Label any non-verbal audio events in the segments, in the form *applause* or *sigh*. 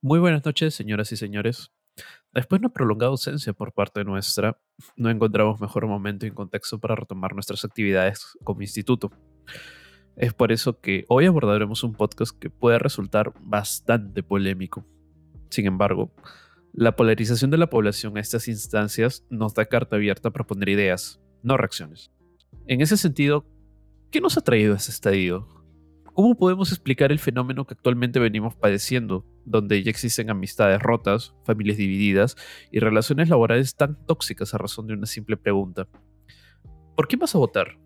Muy buenas noches, señoras y señores. Después de una prolongada ausencia por parte nuestra, no encontramos mejor momento y contexto para retomar nuestras actividades como instituto. Es por eso que hoy abordaremos un podcast que puede resultar bastante polémico. Sin embargo, la polarización de la población a estas instancias nos da carta abierta para poner ideas, no reacciones. En ese sentido, ¿qué nos ha traído a este estadio? ¿Cómo podemos explicar el fenómeno que actualmente venimos padeciendo, donde ya existen amistades rotas, familias divididas y relaciones laborales tan tóxicas a razón de una simple pregunta? ¿Por qué vas a votar?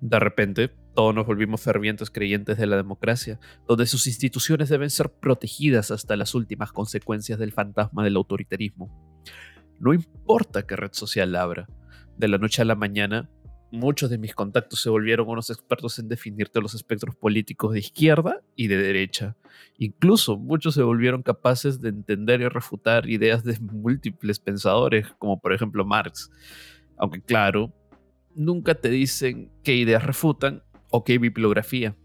De repente, todos nos volvimos fervientes creyentes de la democracia, donde sus instituciones deben ser protegidas hasta las últimas consecuencias del fantasma del autoritarismo. No importa qué red social abra, de la noche a la mañana muchos de mis contactos se volvieron unos expertos en definirte los espectros políticos de izquierda y de derecha. Incluso muchos se volvieron capaces de entender y refutar ideas de múltiples pensadores, como por ejemplo Marx. Aunque claro, nunca te dicen qué ideas refutan o qué bibliografía.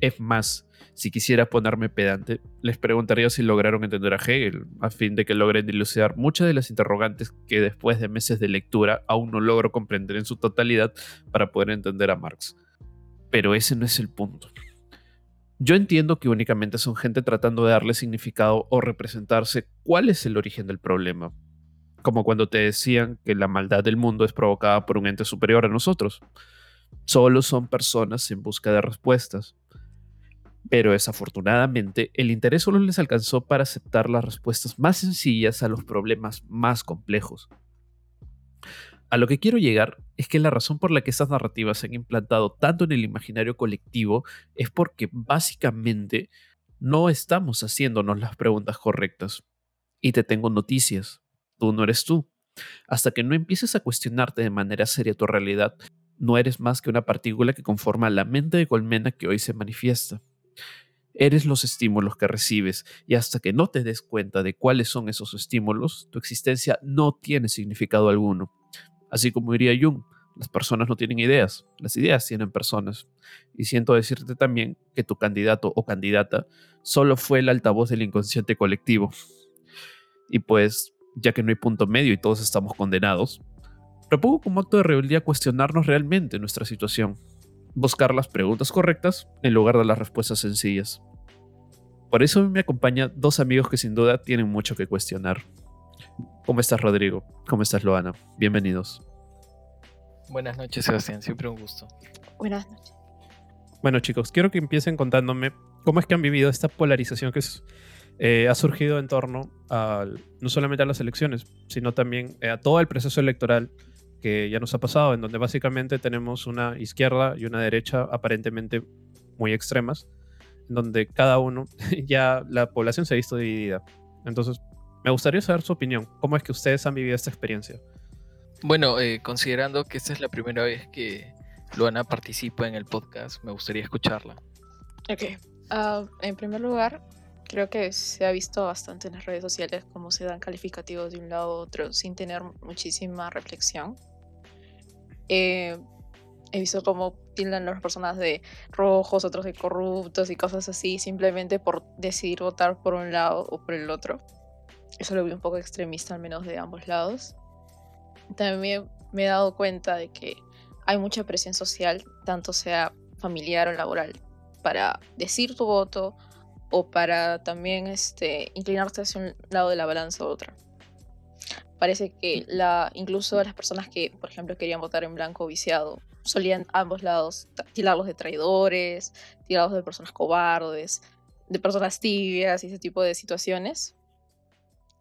Es más, si quisiera ponerme pedante, les preguntaría si lograron entender a Hegel, a fin de que logren dilucidar muchas de las interrogantes que después de meses de lectura aún no logro comprender en su totalidad para poder entender a Marx. Pero ese no es el punto. Yo entiendo que únicamente son gente tratando de darle significado o representarse cuál es el origen del problema, como cuando te decían que la maldad del mundo es provocada por un ente superior a nosotros. Solo son personas en busca de respuestas, pero desafortunadamente, el interés solo les alcanzó para aceptar las respuestas más sencillas a los problemas más complejos. A lo que quiero llegar es que la razón por la que estas narrativas se han implantado tanto en el imaginario colectivo es porque básicamente no estamos haciéndonos las preguntas correctas. Y te tengo noticias, tú no eres tú. Hasta que no empieces a cuestionarte de manera seria tu realidad, no eres más que una partícula que conforma la mente de colmena que hoy se manifiesta. Eres los estímulos que recibes y hasta que no te des cuenta de cuáles son esos estímulos, tu existencia no tiene significado alguno. Así como diría Jung, las personas no tienen ideas, las ideas tienen personas. Y siento decirte también que tu candidato o candidata solo fue el altavoz del inconsciente colectivo. Y pues, ya que no hay punto medio y todos estamos condenados, propongo como acto de rebeldía cuestionarnos realmente nuestra situación buscar las preguntas correctas en lugar de las respuestas sencillas. Por eso me acompañan dos amigos que sin duda tienen mucho que cuestionar. ¿Cómo estás, Rodrigo? ¿Cómo estás, Loana? Bienvenidos. Buenas noches, Sebastián. Siempre un gusto. Buenas noches. Bueno, chicos, quiero que empiecen contándome cómo es que han vivido esta polarización que eh, ha surgido en torno a, no solamente a las elecciones, sino también eh, a todo el proceso electoral que ya nos ha pasado, en donde básicamente tenemos una izquierda y una derecha aparentemente muy extremas, en donde cada uno, *laughs* ya la población se ha visto dividida. Entonces, me gustaría saber su opinión. ¿Cómo es que ustedes han vivido esta experiencia? Bueno, eh, considerando que esta es la primera vez que Luana participa en el podcast, me gustaría escucharla. Ok. Ah, en primer lugar, creo que se ha visto bastante en las redes sociales cómo se dan calificativos de un lado a otro sin tener muchísima reflexión. Eh, he visto cómo tildan las personas de rojos, otros de corruptos y cosas así, simplemente por decidir votar por un lado o por el otro. Eso lo vi un poco extremista, al menos de ambos lados. También me he dado cuenta de que hay mucha presión social, tanto sea familiar o laboral, para decir tu voto o para también este, inclinarte hacia un lado de la balanza u otra parece que la, incluso las personas que, por ejemplo, querían votar en blanco viciado, solían ambos lados tirarlos de traidores, tirarlos de personas cobardes, de personas tibias y ese tipo de situaciones.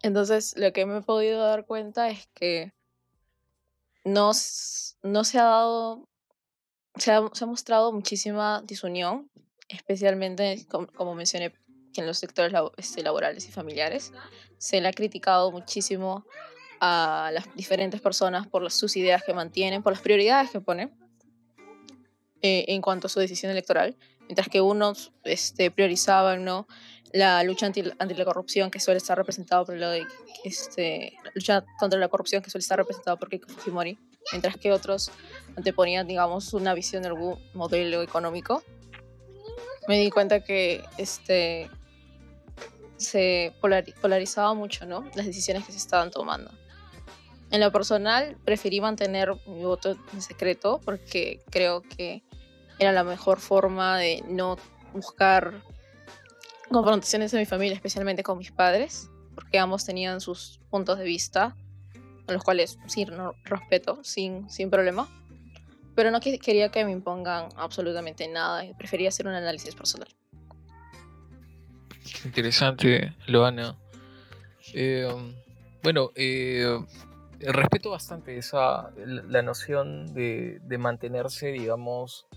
Entonces, lo que me he podido dar cuenta es que no, no se ha dado, se ha, se ha mostrado muchísima disunión, especialmente, como, como mencioné, en los sectores este, laborales y familiares. Se le ha criticado muchísimo a las diferentes personas por sus ideas que mantienen, por las prioridades que ponen eh, en cuanto a su decisión electoral, mientras que unos este, priorizaban ¿no? la lucha anti, anti, la corrupción que suele estar representada por lo de este, lucha contra la corrupción que suele estar representada por Keiko Fujimori, mientras que otros anteponían, digamos, una visión de algún modelo económico. Me di cuenta que este, se polarizaba mucho, ¿no? Las decisiones que se estaban tomando. En lo personal, preferí mantener mi voto en secreto porque creo que era la mejor forma de no buscar confrontaciones en mi familia, especialmente con mis padres, porque ambos tenían sus puntos de vista, a los cuales sí respeto, sin, sin problema. Pero no quería que me impongan absolutamente nada, prefería hacer un análisis personal. Interesante, Loana. Eh, bueno, eh, respeto bastante esa, la noción de, mantenerse, digamos,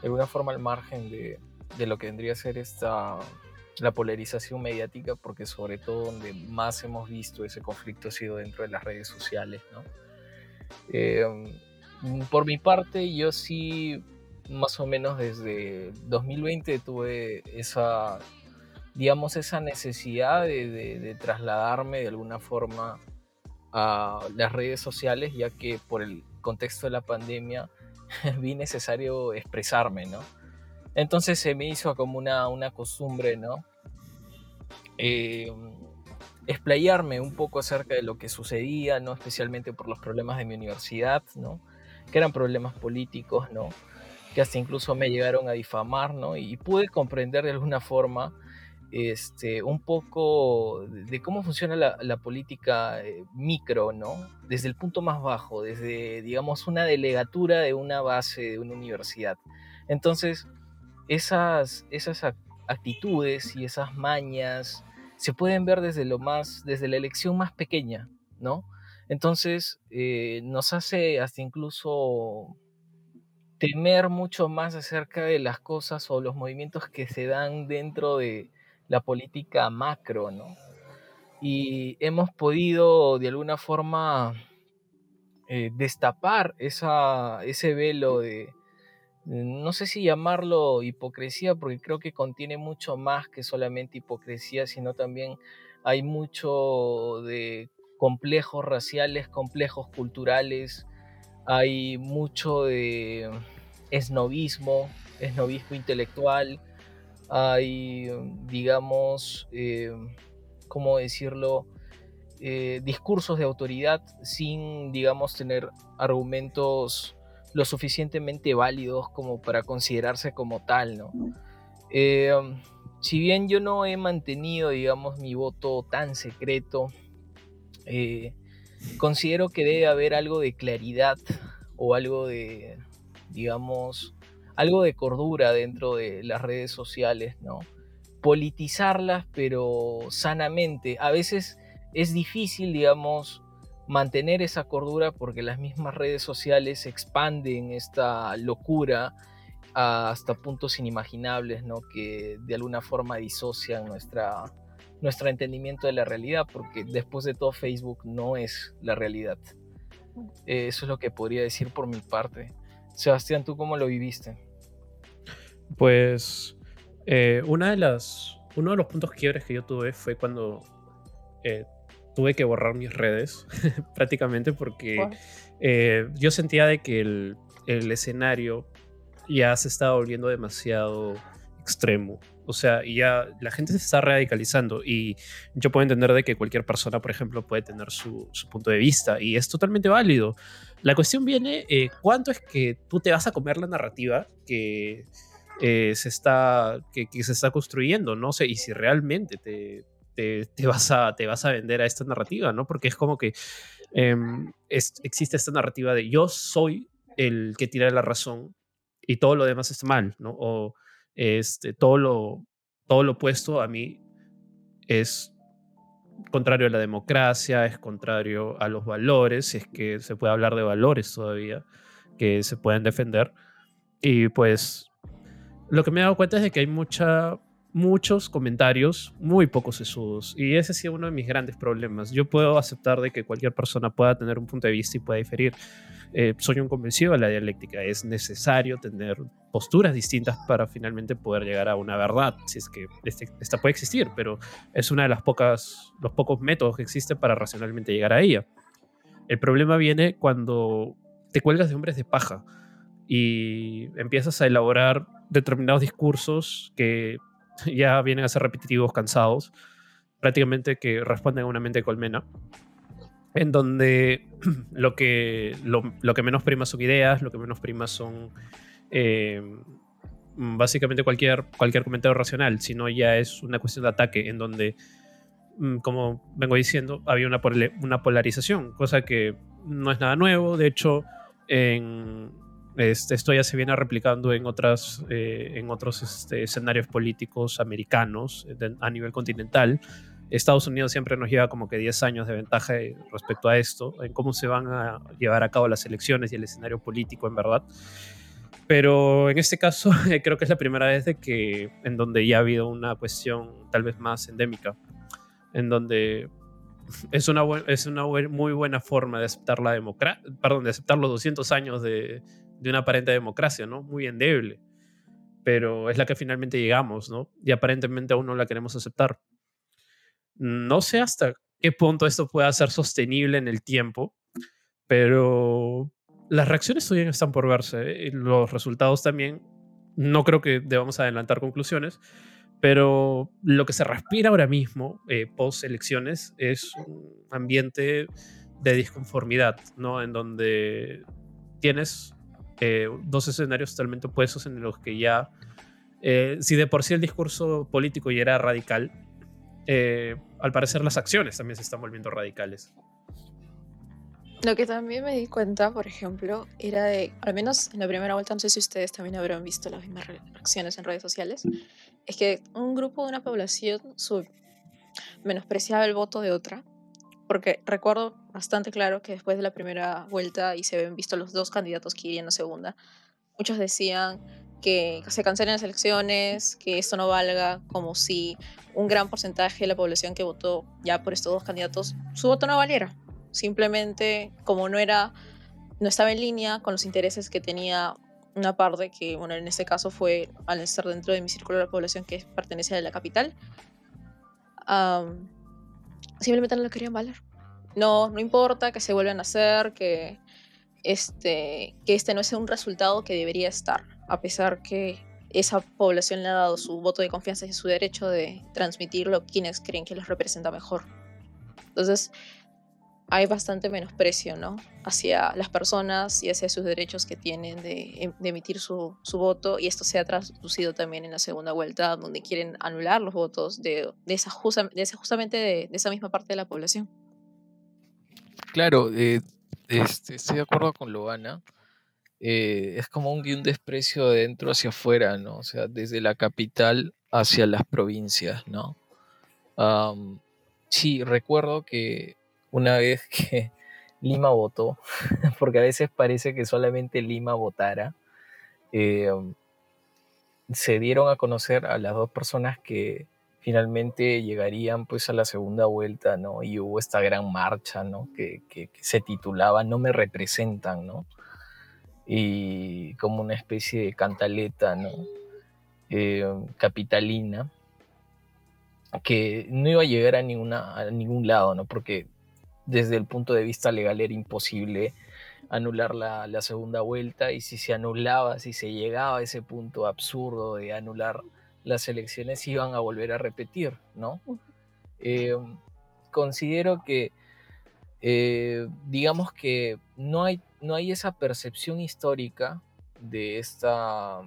de alguna forma al margen de, lo que vendría a ser esta la polarización mediática, porque sobre todo donde más hemos visto ese conflicto ha sido dentro de las redes sociales. Eh, por mi parte, yo sí, más o menos desde 2020 tuve esa, digamos, esa necesidad de trasladarme de alguna forma a las redes sociales, ya que por el contexto de la pandemia *laughs* vi necesario expresarme, ¿no? Entonces se me hizo como una, una costumbre, ¿no? Eh, explayarme un poco acerca de lo que sucedía, ¿no? Especialmente por los problemas de mi universidad, ¿no? Que eran problemas políticos, ¿no? Que hasta incluso me llegaron a difamar, ¿no? Y pude comprender de alguna forma este, un poco de cómo funciona la, política eh, micro, ¿no? Desde el punto más bajo, desde, digamos, una delegatura de una base de una universidad. Entonces, esas, esas actitudes y esas mañas se pueden ver desde lo más, desde la elección más pequeña, ¿no? Entonces, eh, nos hace hasta incluso temer mucho más acerca de las cosas o los movimientos que se dan dentro de, la política macro, ¿no? Y hemos podido de alguna forma eh, destapar esa, ese velo de, no sé si llamarlo hipocresía, porque creo que contiene mucho más que solamente hipocresía, sino también hay mucho de complejos raciales, complejos culturales, hay mucho de esnovismo, esnovismo intelectual, hay, digamos, eh, ¿cómo decirlo? Eh, discursos de autoridad sin, digamos, tener argumentos lo suficientemente válidos como para considerarse como tal, ¿no? Eh, si bien yo no he mantenido, digamos, mi voto tan secreto, considero que debe haber algo de claridad o algo de, digamos, algo de cordura dentro de las redes sociales, ¿no? Politizarlas, pero sanamente. A veces es difícil, digamos, mantener esa cordura porque las mismas redes sociales expanden esta locura hasta puntos inimaginables, ¿no? Que de alguna forma disocian nuestra, nuestro entendimiento de la realidad, porque después de todo Facebook no es la realidad. Mm. eso es lo que podría decir por mi parte. Sebastián, ¿tú cómo lo viviste? Pues eh, una de las, uno de los puntos quiebres que yo tuve fue cuando eh, tuve que borrar mis redes, *laughs* prácticamente porque eh, yo sentía de que el, el, escenario ya se estaba volviendo demasiado extremo. O sea, ya la gente se está radicalizando y yo puedo entender de que cualquier persona, por ejemplo, puede tener su, su punto de vista y es totalmente válido. La cuestión viene, eh, ¿cuánto es que tú te vas a comer la narrativa que, eh, se, está, que, se está construyendo? No sé, y si realmente te, te, vas a, te vas a vender a esta narrativa, ¿no? Porque es como que em, existe esta narrativa de yo soy el que tira la razón y todo lo demás está mal, ¿no? O este, todo, lo, todo lo opuesto a mí es contrario a la democracia, es contrario a los valores, si es que se puede hablar de valores todavía que se pueden defender. Y pues lo que me he dado cuenta es de que hay mucha, muchos comentarios muy pocos sesudos. Y ese ha sido uno de mis grandes problemas. Yo puedo aceptar de que cualquier persona pueda tener un punto de vista y pueda diferir. Eh, soy un convencido de la dialéctica. Es necesario tener posturas distintas para finalmente poder llegar a una verdad, si es que este, esta puede existir, pero es una de las pocas, los pocos métodos que existen para racionalmente llegar a ella. El problema viene cuando te cuelgas de hombres de paja y empiezas a elaborar determinados discursos que *laughs* ya vienen a ser repetitivos, cansados, prácticamente que responden a una mente colmena, en donde *clears throat* lo que, lo, que menos prima son ideas, lo que menos prima son eh, básicamente cualquier, cualquier comentario racional, sino ya es una cuestión de ataque, en donde, mm, como vengo diciendo, había una, una polarización, cosa que no es nada nuevo, de hecho, este, esto ya se viene replicando en, otras, eh, en otros este, escenarios políticos americanos a nivel continental. Estados Unidos siempre nos lleva como que 10 años de ventaja respecto a esto, en cómo se van a llevar a cabo las elecciones y el escenario político, en verdad. Pero en este caso *laughs* creo que es la primera vez de que en donde ya ha habido una cuestión tal vez más endémica, en donde es una, es una muy buena forma de aceptar la perdón, de aceptar los 200 años de, de una aparente democracia, ¿no? Muy endeble. Pero es la que finalmente llegamos, ¿no? Y aparentemente aún no la queremos aceptar. No sé hasta qué punto esto pueda ser sostenible en el tiempo, pero las reacciones todavía están por verse. ¿eh? Los resultados también. No creo que debamos adelantar conclusiones, pero lo que se respira ahora mismo, eh, post elecciones, es un ambiente de disconformidad, ¿no? En donde tienes eh, dos escenarios totalmente opuestos en los que ya, si de por sí el discurso político ya era radical, eh, al parecer las acciones también se están volviendo radicales. Lo que también me di cuenta, por ejemplo, era de, al menos en la primera vuelta, no sé si ustedes también habrán visto las mismas reacciones en redes sociales, es que un grupo de una población menospreciaba el voto de otra porque recuerdo bastante claro que después de la primera vuelta y se ven visto los dos candidatos que irían a segunda, muchos decían que se cancelen las elecciones, que esto no valga, como si un gran porcentaje de la población que votó ya por estos dos candidatos, su voto no valiera. Simplemente como no era, no estaba en línea con los intereses que tenía una parte que, bueno, en este caso fue al estar dentro de mi círculo de la población que pertenece a la capital simplemente no lo querían valer. No, no importa que se vuelvan a hacer, que este, que este no es un resultado que debería estar, a pesar que esa población le ha dado su voto de confianza y su derecho de transmitirlo quienes creen que los representa mejor. Entonces, hay bastante menosprecio, ¿no? Hacia las personas y hacia sus derechos que tienen de, em, emitir su, voto, y esto se ha traducido también en la segunda vuelta, donde quieren anular los votos de, esa, justamente de, esa misma parte de la población. Claro, eh, este, estoy de acuerdo con Loana. Eh, es como un, un desprecio de dentro hacia afuera, ¿no? O sea, desde la capital hacia las provincias, ¿no? sí, recuerdo que una vez *laughs* que Lima votó, *laughs* porque a veces parece que solamente Lima votara, eh, se dieron a conocer a las dos personas que finalmente llegarían pues a la segunda vuelta, ¿no? Y hubo esta gran marcha, ¿no? Que, se titulaba No me representan, ¿no? Y como una especie de cantaleta, ¿no? Eh, capitalina, que no iba a llegar a, a ningún lado, ¿no? Porque desde el punto de vista legal era imposible anular la, segunda vuelta y si se anulaba, si se llegaba a ese punto absurdo de anular las elecciones, iban a volver a repetir, ¿no? Eh, considero que, eh, digamos que no hay, no hay esa percepción histórica de esta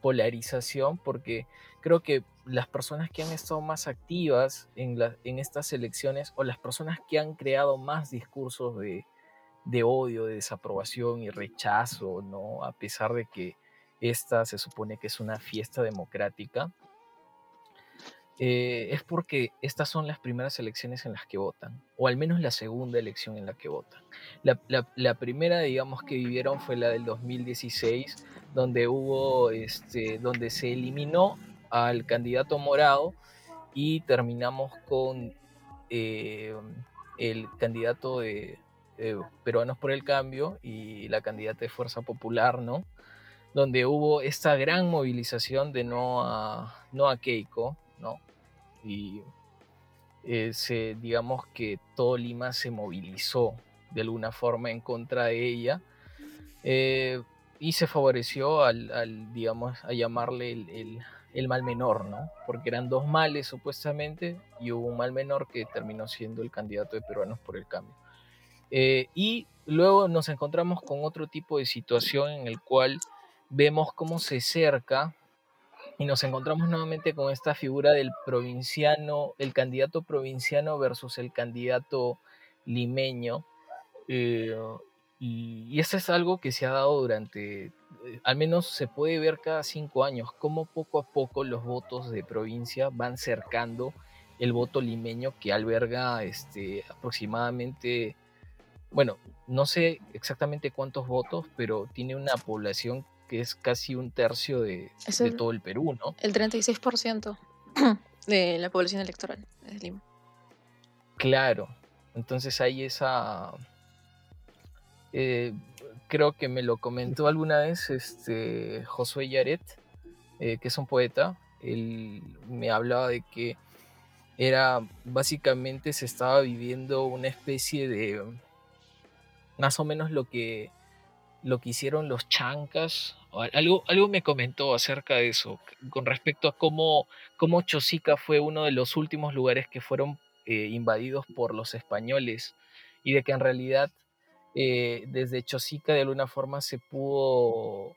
polarización porque creo que las personas que han estado más activas en, en estas elecciones o las personas que han creado más discursos de, odio, de desaprobación y rechazo, ¿no? A pesar de que esta se supone que es una fiesta democrática, eh, es porque estas son las primeras elecciones en las que votan, o al menos la segunda elección en la que votan. La, primera, digamos, que vivieron fue la del 2016, donde hubo, este, donde se eliminó al candidato morado y terminamos con eh, el candidato de Peruanos por el Cambio y la candidata de Fuerza Popular, ¿no? Donde hubo esta gran movilización de no a, no Keiko, ¿no? Y se, digamos que todo Lima se movilizó de alguna forma en contra de ella. Eh, y se favoreció al, digamos, a llamarle el, el mal menor, ¿no? Porque eran dos males supuestamente y hubo un mal menor que terminó siendo el candidato de Peruanos por el Cambio. Eh, y luego nos encontramos con otro tipo de situación en el cual vemos cómo se cerca y nos encontramos nuevamente con esta figura del provinciano, el candidato provinciano versus el candidato limeño. Eh, y, eso es algo que se ha dado durante, eh, al menos se puede ver cada cinco años, cómo poco a poco los votos de provincia van cercando el voto limeño que alberga este, aproximadamente, bueno, no sé exactamente cuántos votos, pero tiene una población que es casi un tercio de, todo el Perú, ¿no? El 36% *clears throat* de la población electoral de Lima. Claro, entonces hay esa... Eh, creo que me lo comentó alguna vez este, Josué Yaret, eh, que es un poeta. Él me hablaba de que era básicamente se estaba viviendo una especie de más o menos lo que lo que hicieron los chancas. Algo, algo me comentó acerca de eso, con respecto a cómo, cómo Chosica fue uno de los últimos lugares que fueron eh, invadidos por los españoles y de que en realidad eh, desde Chosica de alguna forma se pudo,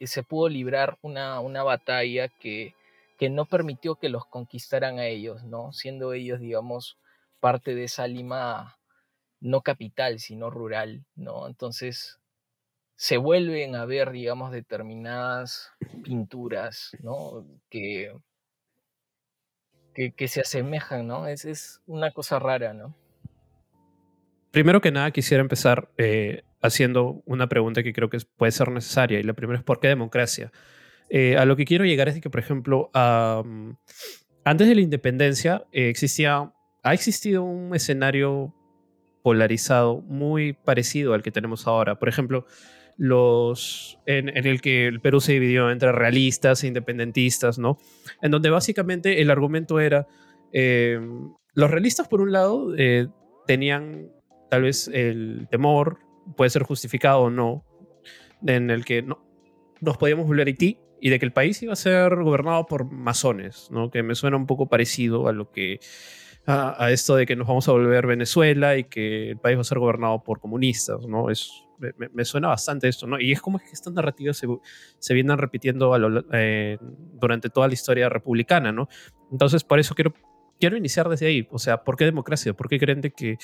se pudo librar una, una batalla que, que no permitió que los conquistaran a ellos, ¿no? Siendo ellos, digamos, parte de esa Lima no capital, sino rural, ¿no? Entonces, se vuelven a ver, digamos, determinadas pinturas, ¿no? Que, que, se asemejan, ¿no? Es, es, una cosa rara, ¿no? Primero que nada, quisiera empezar eh, haciendo una pregunta que creo que puede ser necesaria. Y la primera es, ¿por qué democracia? Eh, a lo que quiero llegar es que, por ejemplo, antes de la independencia eh, existía, ha existido un escenario polarizado muy parecido al que tenemos ahora. Por ejemplo, los, en, el que el Perú se dividió entre realistas e independentistas, ¿no? En donde básicamente el argumento era, eh, los realistas por un lado eh, tenían tal vez el temor, puede ser justificado o no, en el que no, nos podíamos volver a Haití y de que el país iba a ser gobernado por masones, ¿no? Que me suena un poco parecido a lo que a, esto de que nos vamos a volver Venezuela y que el país va a ser gobernado por comunistas, ¿no? Es, me, suena bastante esto, ¿no? Y es como que estas narrativas se, se vienen repitiendo eh, durante toda la historia republicana, ¿no? Entonces, por eso quiero, quiero iniciar desde ahí. O sea, ¿por qué democracia? ¿Por qué creen que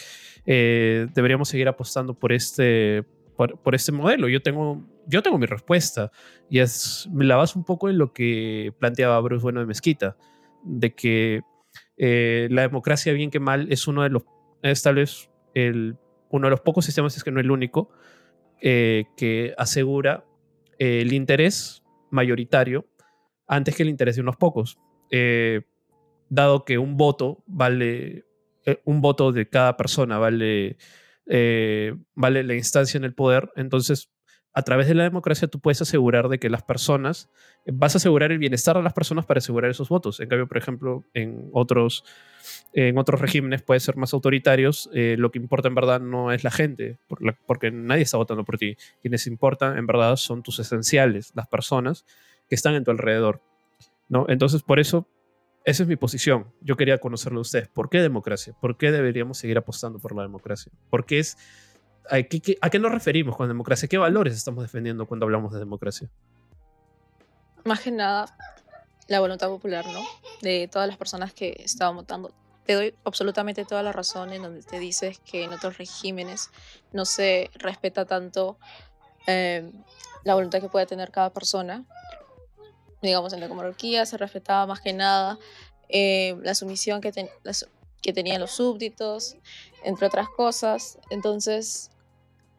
eh, deberíamos seguir apostando por este, por, este modelo? Yo tengo, yo tengo mi respuesta y es, me la baso un poco en lo que planteaba Bruce Bueno de Mezquita, de que eh, la democracia, bien que mal, es uno de los, es tal vez el, uno de los pocos sistemas, es que no el único, eh, que asegura el interés mayoritario antes que el interés de unos pocos. Eh, dado que un voto vale, un voto de cada persona vale, vale la instancia en el poder, entonces a través de la democracia tú puedes asegurar de que las personas, vas a asegurar el bienestar de las personas para asegurar esos votos. En cambio, por ejemplo, en otros, en otros regímenes puede ser más autoritarios, eh, lo que importa en verdad no es la gente, porque nadie está votando por ti. Quienes importan en verdad son tus esenciales, las personas que están en tu alrededor. ¿no? Entonces, por eso, esa es mi posición. Yo quería conocerlo de ustedes. ¿Por qué democracia? ¿Por qué deberíamos seguir apostando por la democracia? Porque es ¿A qué, nos referimos con democracia? ¿Qué valores estamos defendiendo cuando hablamos de democracia? Más que nada, la voluntad popular, ¿no? De todas las personas que estaban votando. Te doy absolutamente toda la razón en donde te dices que en otros regímenes no se respeta tanto em, la voluntad que puede tener cada persona. Digamos, en la monarquía se respetaba más que nada em, la sumisión que, que tenían los súbditos, entre otras cosas. Entonces,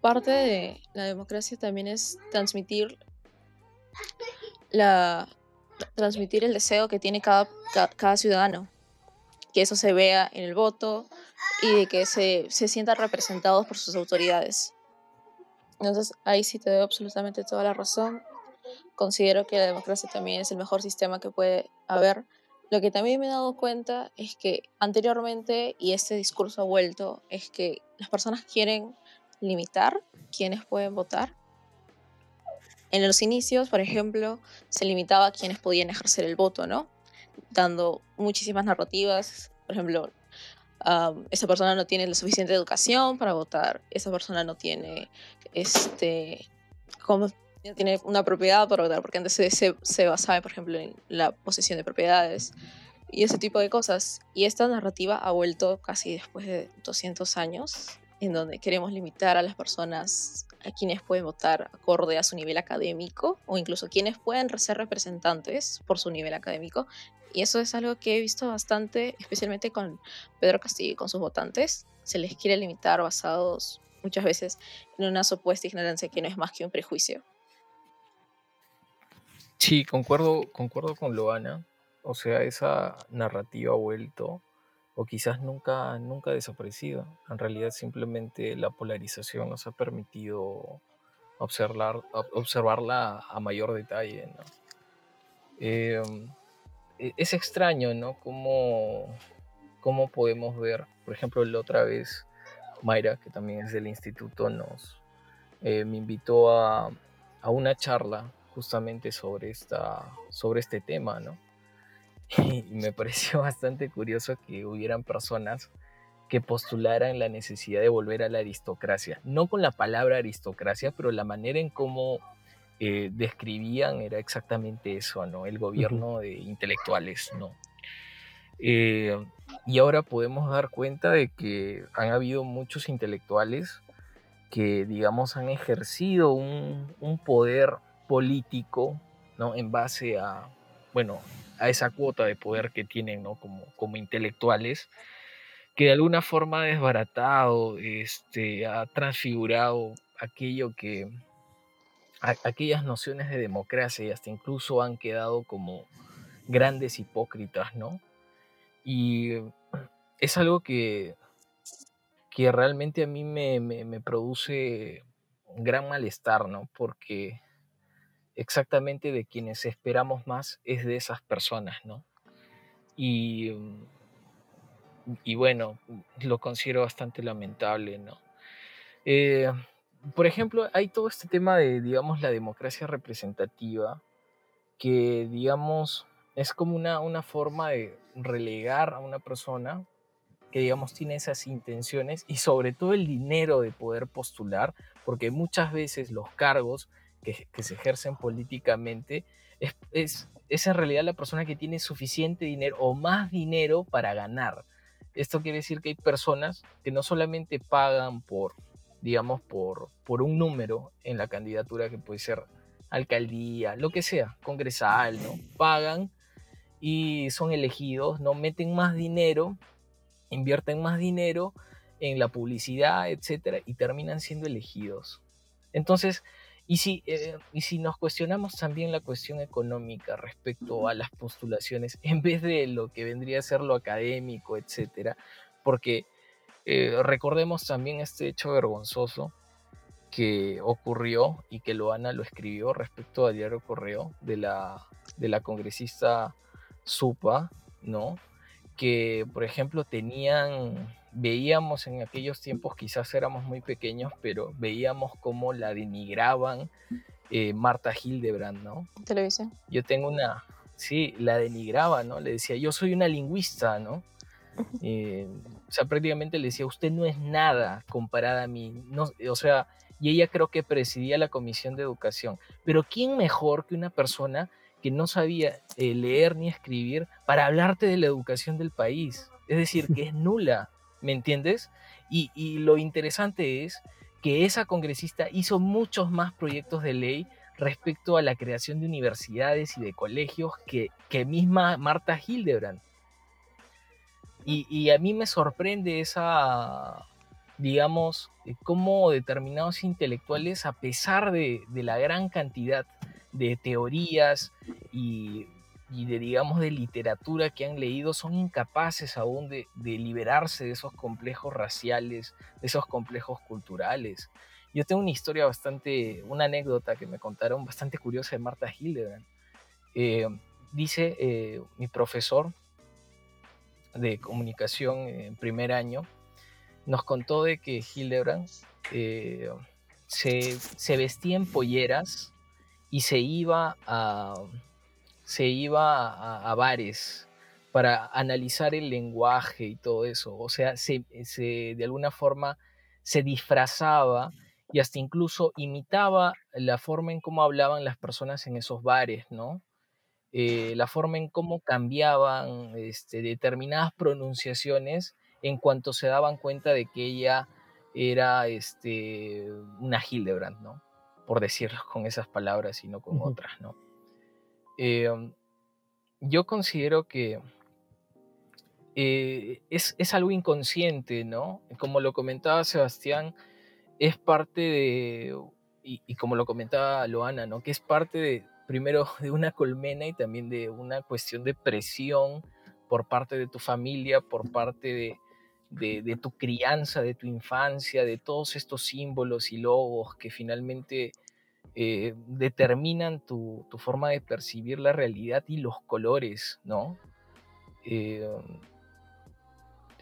parte de la democracia también es transmitir la transmitir el deseo que tiene cada, cada, ciudadano, que eso se vea en el voto y de que se, se sientan representados por sus autoridades. Entonces, ahí sí te doy absolutamente toda la razón. Considero que la democracia también es el mejor sistema que puede haber lo que también me he dado cuenta es que anteriormente, y este discurso ha vuelto, es que las personas quieren limitar quienes pueden votar. en los inicios, por ejemplo, se limitaba a quienes podían ejercer el voto, ¿no? Dando muchísimas narrativas, por ejemplo, esa persona no tiene la suficiente educación para votar, esa persona no tiene, este, como, tiene una propiedad para votar, porque antes se, se, basaba, por ejemplo, en la posesión de propiedades y ese tipo de cosas. Y esta narrativa ha vuelto casi después de 200 años, en donde queremos limitar a las personas, a quienes pueden votar acorde a su nivel académico, o incluso quienes pueden ser representantes por su nivel académico, y eso es algo que he visto bastante, especialmente con Pedro Castillo y con sus votantes. Se les quiere limitar basados muchas veces en una supuesta ignorancia que no es más que un prejuicio. Sí, concuerdo, concuerdo con Loana. O sea, esa narrativa ha vuelto, o quizás nunca, nunca ha desaparecido. En realidad simplemente la polarización nos ha permitido observar, observarla a mayor detalle. ¿no? Em, e, es extraño, ¿no? Cómo, cómo podemos ver, por ejemplo, la otra vez Mayra, que también es del instituto, nos eh, me invitó a, a, una charla justamente sobre, esta, sobre este tema, ¿no? *laughs* Y me pareció bastante curioso que hubieran personas que postularan la necesidad de volver a la aristocracia. No con la palabra aristocracia, pero la manera en cómo eh, describían era exactamente eso, ¿no? El gobierno de intelectuales, ¿no? Eh, y ahora podemos dar cuenta de que han habido muchos intelectuales que, digamos, han ejercido un, poder político, ¿no? En base a, bueno, a esa cuota de poder que tienen, ¿no? Como, como intelectuales, que de alguna forma ha desbaratado, este, ha transfigurado aquello que, aquellas nociones de democracia y hasta incluso han quedado como grandes hipócritas, ¿no? Y es algo que, que realmente a mí me, me, produce un gran malestar, ¿no? Porque exactamente de quienes esperamos más es de esas personas, ¿no? Y, y bueno, lo considero bastante lamentable, ¿no? Eh, por ejemplo, hay todo este tema de, digamos, la democracia representativa, que, digamos, es como una, una forma de relegar a una persona que, digamos, tiene esas intenciones y sobre todo el dinero de poder postular, porque muchas veces los cargos que, se ejercen políticamente es, es, es en realidad la persona que tiene suficiente dinero o más dinero para ganar. Esto quiere decir que hay personas que no solamente pagan por digamos, por, por un número en la candidatura que puede ser alcaldía, lo que sea, congresal, ¿no? Pagan y son elegidos, ¿no? Meten más dinero, invierten más dinero en la publicidad, etcétera, y terminan siendo elegidos. Entonces, y si, eh, y si nos cuestionamos también la cuestión económica respecto a las postulaciones, en vez de lo que vendría a ser lo académico, etcétera, porque eh, recordemos también este hecho vergonzoso que ocurrió y que Loana lo escribió respecto al diario Correo de la, de la congresista Supa, ¿no? Que, por ejemplo, tenían, veíamos en aquellos tiempos, quizás éramos muy pequeños, pero veíamos cómo la denigraban eh, Marta Hildebrand, ¿no? Televisión. Yo tengo una, sí, la denigraba, ¿no? Le decía, yo soy una lingüista, ¿no? Eh, o sea, prácticamente le decía, usted no es nada comparada a mí. No, o sea, y ella creo que presidía la comisión de educación. Pero ¿quién mejor que una persona que no sabía eh, leer ni escribir para hablarte de la educación del país? Es decir, *laughs* que es nula, ¿me entiendes? Y, y lo interesante es que esa congresista hizo muchos más proyectos de ley respecto a la creación de universidades y de colegios que, que misma Marta Hildebrand. Y, a mí me sorprende esa, digamos, eh, cómo determinados intelectuales, a pesar de, la gran cantidad de teorías y, de, digamos, de literatura que han leído, son incapaces aún de, liberarse de esos complejos raciales, de esos complejos culturales. Yo tengo una historia bastante, una anécdota que me contaron bastante curiosa de Marta Hildebrand. Eh, dice eh, mi profesor de comunicación en primer año, nos contó de que Hildebrand eh, se, vestía en polleras y se iba a, se iba a, bares para analizar el lenguaje y todo eso. O sea, se, de alguna forma se disfrazaba y hasta incluso imitaba la forma en cómo hablaban las personas en esos bares, ¿no? Eh, la forma en cómo cambiaban este, determinadas pronunciaciones en cuanto se daban cuenta de que ella era este, una Hildebrand, ¿no? Por decirlo *laughs* con esas palabras y no con otras, ¿no? Em, yo considero que eh, es, algo inconsciente, ¿no? Como lo comentaba Sebastián, es parte de, y, y, como lo comentaba Loana, ¿no? Que es parte de, primero, *laughs* de una colmena y también de una cuestión de presión por parte de tu familia, por parte de, de, tu crianza, de tu infancia, de todos estos símbolos y logos que finalmente eh, determinan tu, forma de percibir la realidad y los colores, ¿no? Eh,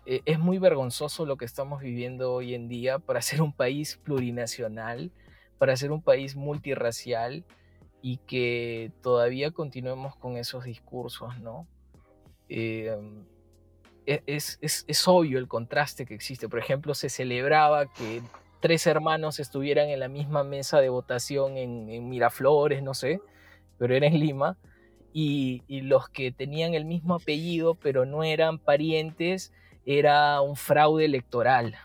e, es muy vergonzoso lo que estamos viviendo hoy en día para ser un país plurinacional, para ser un país multirracial y que todavía continuemos con esos discursos, ¿no? Eh, e, es, es, obvio el contraste que existe. Por ejemplo, se celebraba que tres hermanos estuvieran en la misma mesa de votación en, Miraflores, no sé, pero era en Lima, y, los que tenían el mismo apellido pero no eran parientes, era un fraude electoral,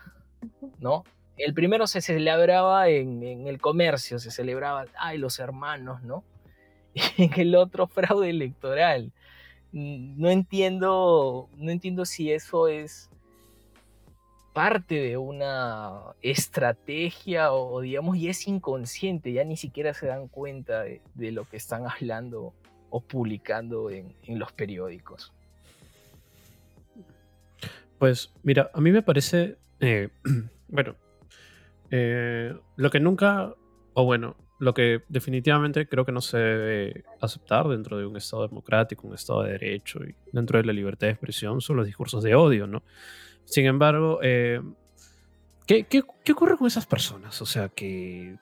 ¿no? El primero se celebraba en, en el comercio, se celebraba, ay, los hermanos, ¿no? *laughs* Y en el otro fraude electoral. No entiendo, no entiendo si eso es parte de una estrategia o, digamos y es inconsciente, ya ni siquiera se dan cuenta de, lo que están hablando o publicando en, los periódicos. Pues mira, a mí me parece, eh, *clears throat* bueno, eh, lo que nunca, o bueno, lo que definitivamente creo que no se debe aceptar dentro de un Estado democrático, un Estado de derecho y dentro de la libertad de expresión son los discursos de odio, ¿no? Sin embargo, eh, ¿qué, qué, qué, ocurre con esas personas? O sea, que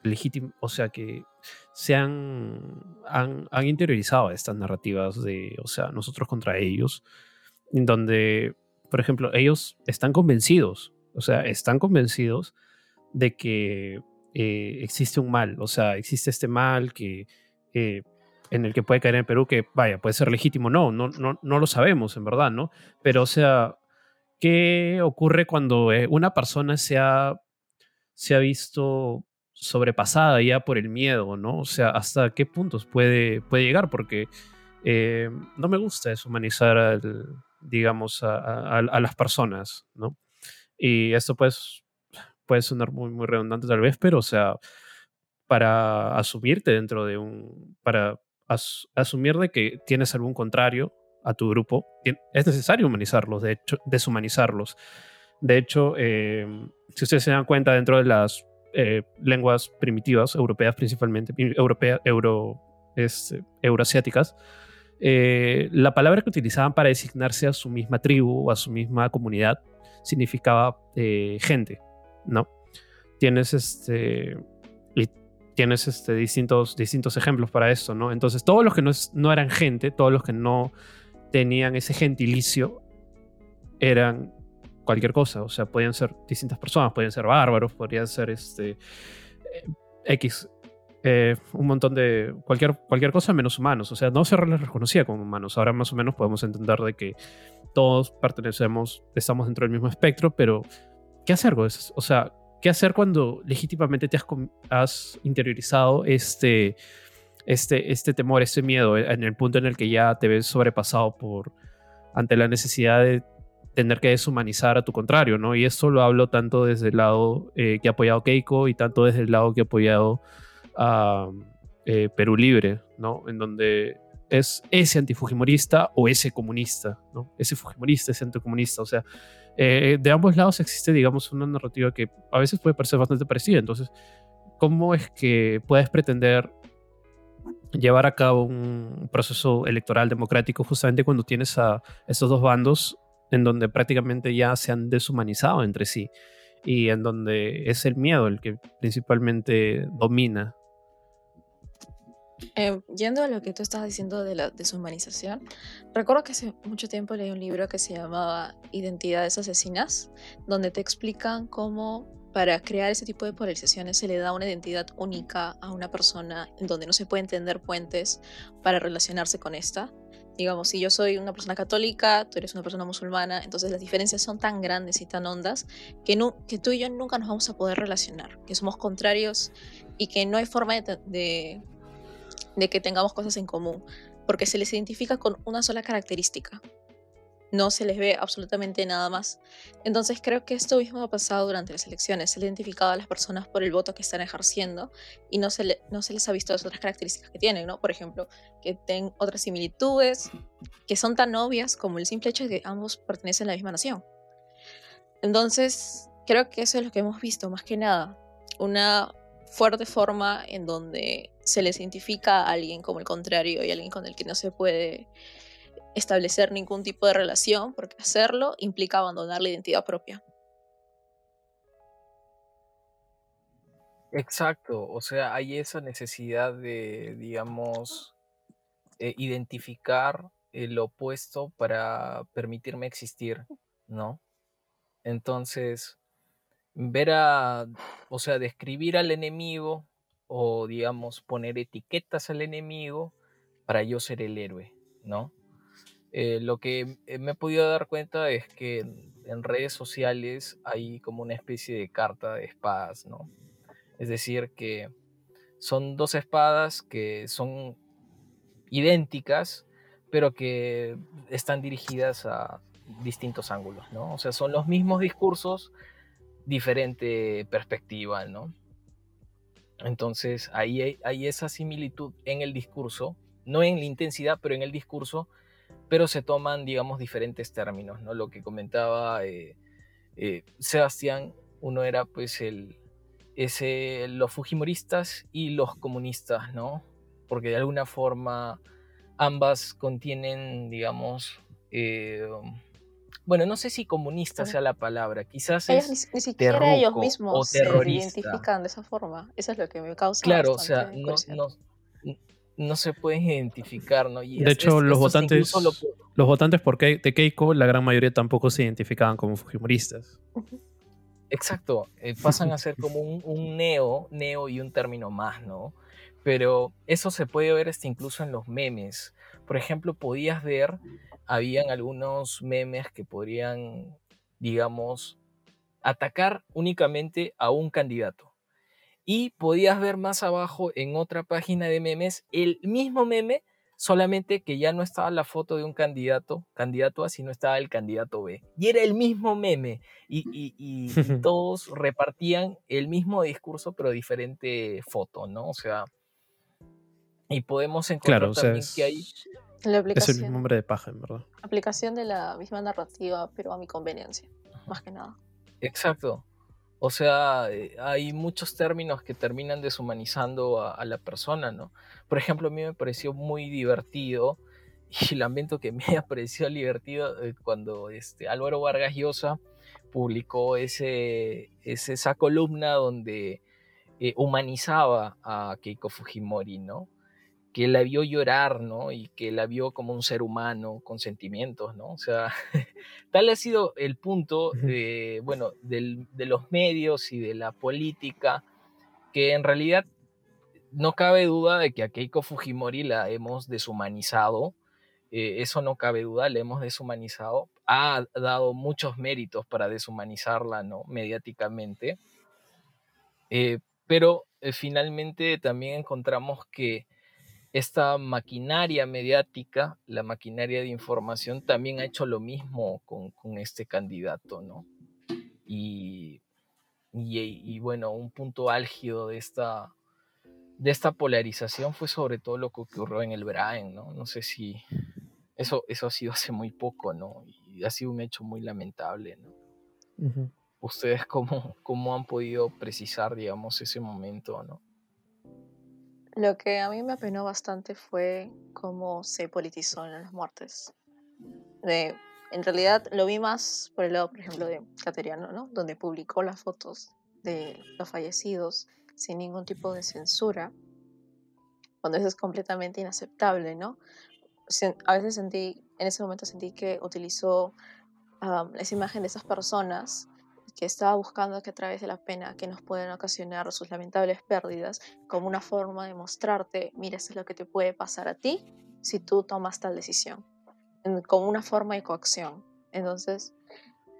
o sea, que se han, han, han, interiorizado estas narrativas de, o sea, nosotros contra ellos, en donde, por ejemplo, ellos están convencidos, o sea, están convencidos de que eh, existe un mal, o sea, existe este mal que, eh, en el que puede caer en Perú, que vaya, puede ser legítimo, no, no, no, no lo sabemos en verdad, ¿no? Pero, o sea, ¿qué ocurre cuando eh, una persona se ha, se ha visto sobrepasada ya por el miedo, ¿no? O sea, ¿hasta qué puntos puede, puede llegar? Porque no me gusta deshumanizar, digamos, a, a, las personas, ¿no? Y esto pues puede sonar muy, muy redundante tal vez, pero o sea, para asumirte dentro de un, para asumir de que tienes algún contrario a tu grupo, es necesario humanizarlos, de hecho, deshumanizarlos. De hecho, em, si ustedes se dan cuenta dentro de las eh, lenguas primitivas, europeas principalmente, europea, euro, este, euroasiáticas, eh, la palabra que utilizaban para designarse a su misma tribu o a su misma comunidad significaba eh, gente, ¿no? Tienes este. Tienes este, distintos, distintos ejemplos para esto, ¿no? Entonces, todos los que no, no eran gente, todos los que no tenían ese gentilicio, eran cualquier cosa. O sea, podían ser distintas personas, podían ser bárbaros, podrían ser este. Eh, X. Eh, un montón de cualquier, cualquier cosa menos humanos. O sea, no se les reconocía como humanos. Ahora más o menos podemos entender de que todos pertenecemos, estamos dentro del mismo espectro, pero ¿qué hacer O sea, ¿qué hacer cuando legítimamente te has, interiorizado este, este, este temor, este miedo, en el punto en el que ya te ves sobrepasado por, ante la necesidad de tener que deshumanizar a tu contrario, ¿no? Y esto lo hablo tanto desde el lado eh, que ha apoyado Keiko y tanto desde el lado que ha apoyado a eh, Perú Libre, ¿no? En donde es ese antifujimorista o ese comunista, ¿no? Ese fujimorista, ese anticomunista, o sea, eh, de ambos lados existe, digamos, una narrativa que a veces puede parecer bastante parecida. Entonces, ¿cómo es que puedes pretender llevar a cabo un proceso electoral democrático justamente cuando tienes a estos dos bandos en donde prácticamente ya se han deshumanizado entre sí y en donde es el miedo el que principalmente domina? Eh, yendo a lo que tú estabas diciendo de la deshumanización, recuerdo que hace mucho tiempo leí un libro que se llamaba Identidades Asesinas, donde te explican cómo para crear ese tipo de polarizaciones se le da una identidad única a una persona en donde no se pueden tender puentes para relacionarse con esta. Digamos, si yo soy una persona católica, tú eres una persona musulmana, entonces las diferencias son tan grandes y tan hondas que, no, que tú y yo nunca nos vamos a poder relacionar, que somos contrarios y que no hay forma de de que tengamos cosas en común, porque se les identifica con una sola característica. No se les ve absolutamente nada más. Entonces creo que esto mismo ha pasado durante las elecciones. Se ha identificado a las personas por el voto que están ejerciendo y no se, no se les ha visto las otras características que tienen, ¿no? Por ejemplo, que tengan otras similitudes que son tan obvias como el simple hecho de que ambos pertenecen a la misma nación. Entonces, creo que eso es lo que hemos visto, más que nada. Una fuerte forma en donde se les identifica a alguien como el contrario y alguien con el que no se puede establecer ningún tipo de relación, porque hacerlo implica abandonar la identidad propia. Exacto, o sea, hay esa necesidad de, digamos, eh, identificar el opuesto para permitirme existir, ¿no? Entonces, ver a, o sea, describir al enemigo o, digamos, poner etiquetas al enemigo para yo ser el héroe, ¿no? Eh, lo que me he podido dar cuenta es que en, redes sociales hay como una especie de carta de espadas, ¿no? Es decir, que son dos espadas que son idénticas, pero que están dirigidas a distintos ángulos, ¿no? O sea, son los mismos discursos, diferente perspectiva, ¿no? Entonces ahí hay, esa similitud en el discurso, no en la intensidad, pero en el discurso, pero se toman, digamos, diferentes términos, ¿no? Lo que comentaba eh, eh, Sebastián, uno era pues el, ese, los fujimoristas y los comunistas, ¿no? Porque de alguna forma ambas contienen, digamos, eh, bueno, no sé si comunista sea la palabra, quizás ellos es ni, siquiera ellos mismos se identifican de esa forma. Eso es lo que me causa. Claro, o sea, no, no, se pueden identificar, ¿no? de hecho, los votantes, los votantes por de Keiko, la gran mayoría tampoco se identificaban como fujimoristas. Exacto, eh, pasan a ser como un, un, neo, neo y un término más, ¿no? Pero eso se puede ver hasta incluso en los memes. Por ejemplo, podías ver habían algunos memes que podrían, digamos, atacar únicamente a un candidato. Y podías ver más abajo en otra página de memes el mismo meme, solamente que ya no estaba la foto de un candidato, candidato A, sino estaba el candidato B. Y era el mismo meme. Y, *laughs* todos repartían el mismo discurso, pero diferente foto, ¿no? O sea, y podemos encontrar también que hay es el mismo nombre de paja, en verdad. Aplicación de la misma narrativa, pero a mi conveniencia, más que nada. Exacto. O sea, eh, hay muchos términos que terminan deshumanizando a, la persona, ¿no? Por ejemplo, a mí me pareció muy divertido *laughs* y lamento que me *laughs* haya parecido divertido eh, cuando este, Álvaro Vargas Llosa publicó ese, esa columna donde eh, humanizaba a Keiko Fujimori, ¿no? Que la vio llorar, ¿no? Y que la vio como un ser humano con sentimientos, ¿no? O sea, *laughs* tal ha sido el punto, de, bueno, de los medios y de la política, que en realidad no cabe duda de que a Keiko Fujimori la hemos deshumanizado, eh, eso no cabe duda, la hemos deshumanizado, ha dado muchos méritos para deshumanizarla, ¿no? Mediáticamente, eh, pero eh, finalmente también encontramos que esta maquinaria mediática, la maquinaria de información, también ha hecho lo mismo con, este candidato, ¿no? Y, y, bueno, un punto álgido de esta, de esta polarización fue sobre todo lo que ocurrió en el Brain, ¿no? No sé si eso, eso ha sido hace muy poco, ¿no? Y ha sido un hecho muy lamentable, ¿no? ¿Ustedes cómo, cómo han podido precisar, digamos, ese momento, ¿no? Lo que a mí me apenó bastante fue cómo se politizó en las muertes. De, en realidad lo vi más por el lado, por ejemplo, de Cateriano, ¿no? Donde publicó las fotos de los fallecidos sin ningún tipo de censura. cuando eso es completamente inaceptable, ¿no? A veces sentí, en ese momento sentí que utilizó esa imagen de esas personas que estaba buscando que a través de la pena que nos pueden ocasionar sus lamentables pérdidas, como una forma de mostrarte, mira, esto es lo que te puede pasar a ti si tú tomas tal decisión, como una forma de coacción. Entonces,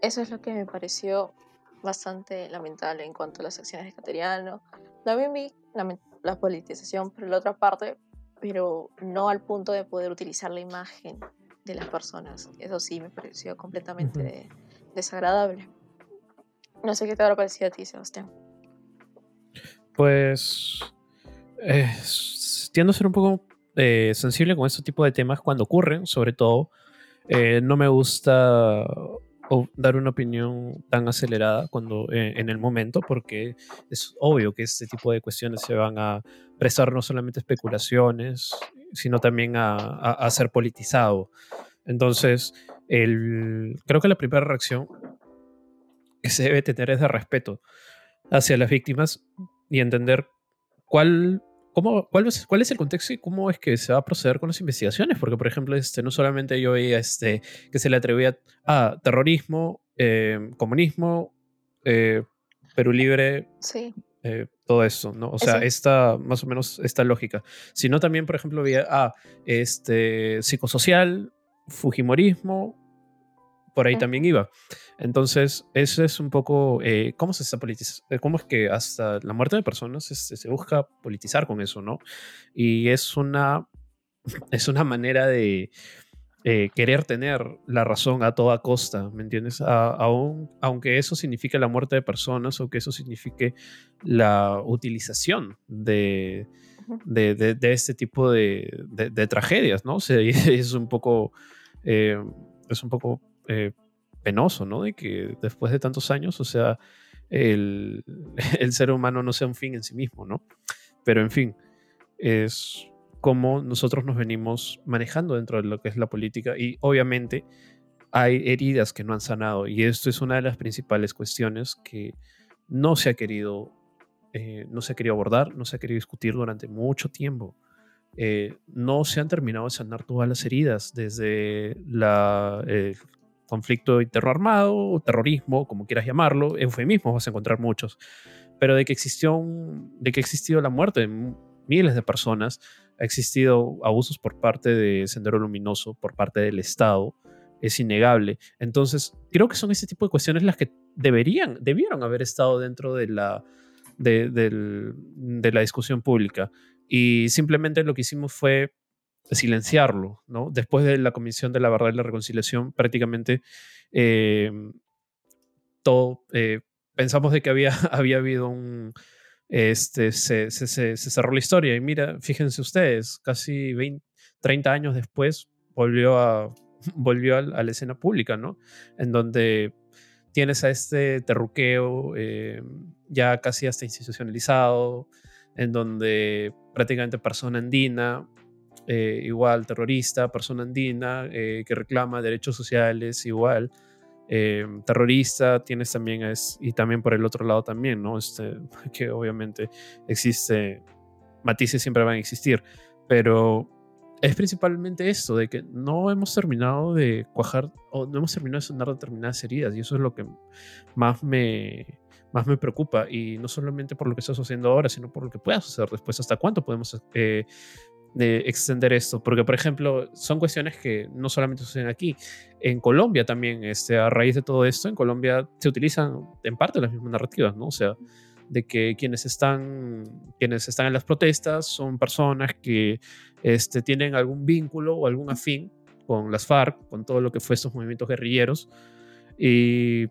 eso es lo que me pareció bastante lamentable en cuanto a las acciones de Cateriano. También vi la, la politización por la otra parte, pero no al punto de poder utilizar la imagen de las personas. Eso sí me pareció completamente desagradable. No sé qué te habrá parecido a ti, Sebastián. Pues eh, tiendo a ser un poco eh, sensible con este tipo de temas cuando ocurren, sobre todo. Eh, no me gusta dar una opinión tan acelerada cuando en el momento, porque es obvio que este tipo de cuestiones se van a prestar no solamente especulaciones, sino también a, a ser politizado. Entonces, el, creo que la primera reacción que se debe tener es de respeto hacia las víctimas y entender cuál, cómo, cuál, es, cuál es el contexto y cómo es que se va a proceder con las investigaciones. Porque, por ejemplo, este, no solamente yo veía este, que se le atribuía a terrorismo, eh, comunismo, eh, Perú Libre, sí. Eh, todo eso, ¿no? O sea, esta, más o menos esta lógica. Sino también, por ejemplo, veía a este, psicosocial, Fujimorismo, por ahí también iba. Entonces, eso es un poco eh, cómo se está politizando, eh, cómo es que hasta la muerte de personas este, se busca politizar con eso, ¿no? Y es una, *laughs* es una manera de eh, querer tener la razón a toda costa, ¿me entiendes? aún, aunque eso signifique la muerte de personas o que eso signifique la utilización de, de, de, este tipo de, de, tragedias, ¿no? *laughs* O sea, es un poco, es un poco eh, penoso, ¿no? De que después de tantos años, o sea, el, *laughs* el, ser humano no sea un fin en sí mismo, ¿no? Pero en fin, es como nosotros nos venimos manejando dentro de lo que es la política y obviamente hay heridas que no han sanado y esto es una de las principales cuestiones que no se ha querido, eh, no se ha querido abordar, no se ha querido discutir durante mucho tiempo. Eh, no se han terminado de sanar todas las heridas, desde la, conflicto interno armado, o terrorismo, como quieras llamarlo, eufemismos vas a encontrar muchos, pero de que existió de que ha existido la muerte de miles de personas, ha existido abusos por parte de Sendero Luminoso, por parte del Estado, es innegable. Entonces, creo que son ese tipo de cuestiones las que deberían, debieron haber estado dentro de la, de, de la discusión pública. Y simplemente lo que hicimos fue silenciarlo, ¿no? Después de la Comisión de la Verdad y la Reconciliación, prácticamente eh, todo, eh, pensamos de que había, *laughs* había habido un, este, se, se, cerró la historia y mira, fíjense ustedes, casi 20, 30 años después volvió a, *laughs* volvió a, la escena pública, ¿no? En donde tienes a este terruqueo eh, ya casi hasta institucionalizado, en donde prácticamente persona andina eh, igual terrorista, persona andina eh, que reclama derechos sociales, igual eh, terrorista, tienes también, y también por el otro lado también, ¿no? Este, *laughs* que obviamente existe, matices siempre van a existir, pero es principalmente esto, de que no hemos terminado de cuajar, o no hemos terminado de sanar determinadas heridas, y eso es lo que más me, más me preocupa, y no solamente por lo que estás haciendo ahora, sino por lo que pueda suceder después, hasta cuánto podemos eh, de extender esto, porque por ejemplo son cuestiones que no solamente suceden aquí, en Colombia también, este, a raíz de todo esto, en Colombia se utilizan en parte las mismas narrativas, ¿no? O sea, de que quienes están, quienes están en las protestas son personas que este, tienen algún vínculo o algún afín con las FARC, con todo lo que fue estos movimientos guerrilleros, y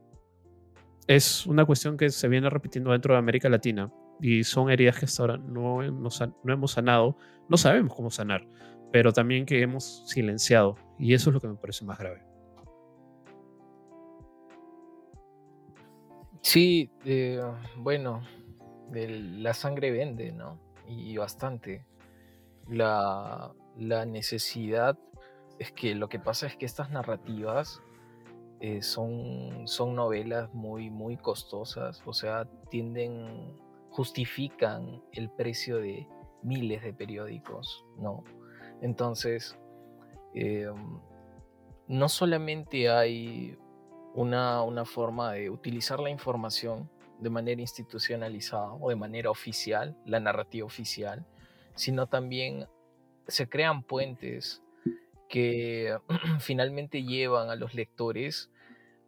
es una cuestión que se viene repitiendo dentro de América Latina y son heridas que hasta ahora no hemos, no hemos sanado, no sabemos cómo sanar, pero también que hemos silenciado y eso es lo que me parece más grave. Sí, bueno, la sangre vende, ¿no? Y bastante. La, la, necesidad es que lo que pasa es que estas narrativas eh, son, son novelas muy, muy costosas, o sea, tienden justifican el precio de, miles de periódicos, ¿no? Entonces, em, no solamente hay una, una forma de utilizar la información de manera institucionalizada o de manera oficial, la narrativa oficial, sino también se crean puentes que *clears throat* finalmente llevan a los lectores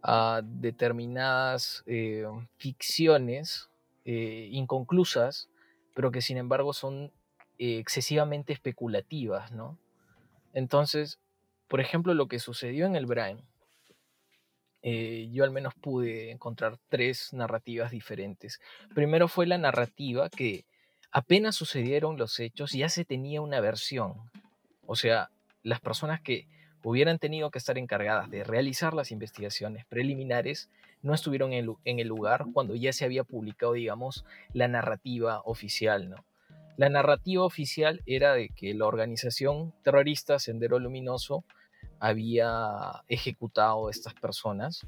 a determinadas eh, ficciones eh, inconclusas, pero que sin embargo son eh, excesivamente especulativas, ¿no? Entonces, por ejemplo, lo que sucedió en el Brain, yo al menos pude encontrar tres narrativas diferentes. Primero fue la narrativa que apenas sucedieron los hechos ya se tenía una versión. O sea, las personas que hubieran tenido que estar encargadas de realizar las investigaciones preliminares no estuvieron en, el lugar cuando ya se había publicado, digamos, la narrativa oficial, ¿no? La narrativa oficial era de que la organización terrorista Sendero Luminoso había ejecutado a estas personas.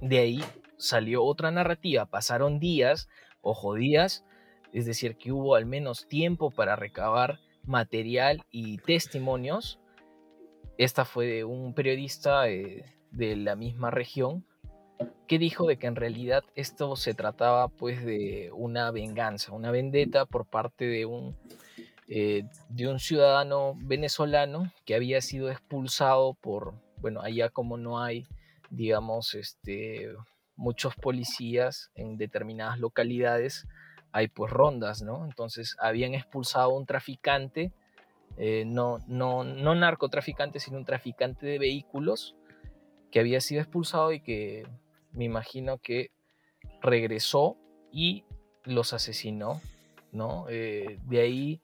De ahí salió otra narrativa, pasaron días, ojo días, es decir, que hubo al menos tiempo para recabar material y testimonios. Esta fue de un periodista de, la misma región que dijo de que en realidad esto se trataba pues de una venganza, una vendetta por parte de un, eh, de un ciudadano venezolano que había sido expulsado por, bueno, allá como no hay, digamos, este, muchos policías en determinadas localidades, hay pues rondas, ¿no? Entonces habían expulsado a un traficante, eh, no, no, no narcotraficante, sino un traficante de vehículos que había sido expulsado y que me imagino que regresó y los asesinó, ¿no? Eh, de ahí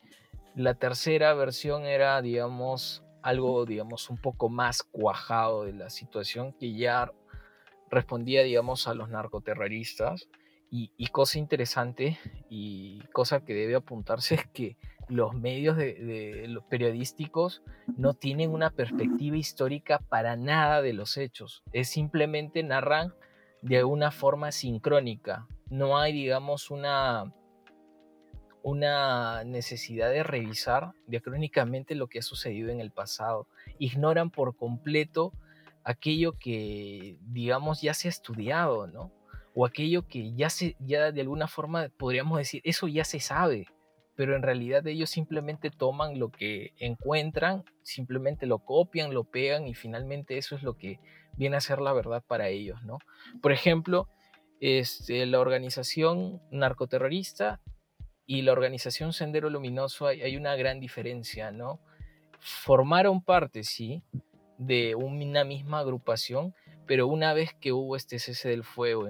la tercera versión era, digamos, algo, digamos, un poco más cuajado de la situación que ya respondía, digamos, a los narcoterroristas y, cosa interesante y cosa que debe apuntarse *laughs* es que los medios de, los periodísticos no tienen una perspectiva histórica para nada de los hechos. Es simplemente narran de una forma sincrónica. No hay, digamos, una, una necesidad de revisar diacrónicamente lo que ha sucedido en el pasado. Ignoran por completo aquello que, digamos, ya se ha estudiado, ¿no? o aquello que ya, se, ya de alguna forma podríamos decir, eso ya se sabe, pero en realidad ellos simplemente toman lo que encuentran, simplemente lo copian, lo pegan y finalmente eso es lo que viene a ser la verdad para ellos, ¿no? Por ejemplo, este, la organización narcoterrorista y la organización Sendero Luminoso hay, una gran diferencia, ¿no? Formaron parte, sí, de una misma agrupación, pero una vez que hubo este cese del fuego,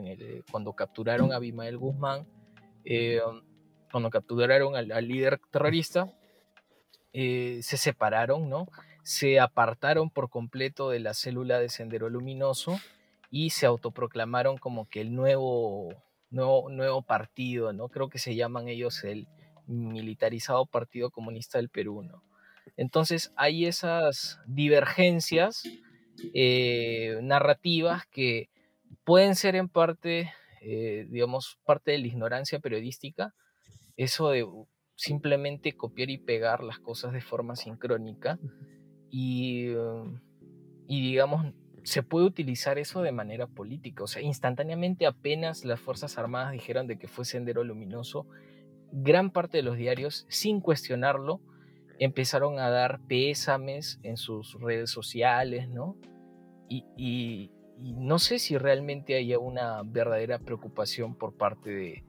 cuando capturaron a Abimael Guzmán, eh, cuando capturaron al, líder terrorista, eh, se separaron, ¿no? Se apartaron por completo de la célula de Sendero Luminoso y se autoproclamaron como que el nuevo, nuevo, partido, ¿no? Creo que se llaman ellos el militarizado Partido Comunista del Perú. Entonces hay esas divergencias eh, narrativas que pueden ser en parte, eh, digamos, parte de la ignorancia periodística, eso de simplemente copiar y pegar las cosas de forma sincrónica y, um, y digamos, se puede utilizar eso de manera política, o sea, instantáneamente apenas las Fuerzas Armadas dijeron de que fue Sendero Luminoso, gran parte de los diarios, sin cuestionarlo, empezaron a dar pésames en sus redes sociales, ¿no? Y, no sé si realmente haya una verdadera preocupación por parte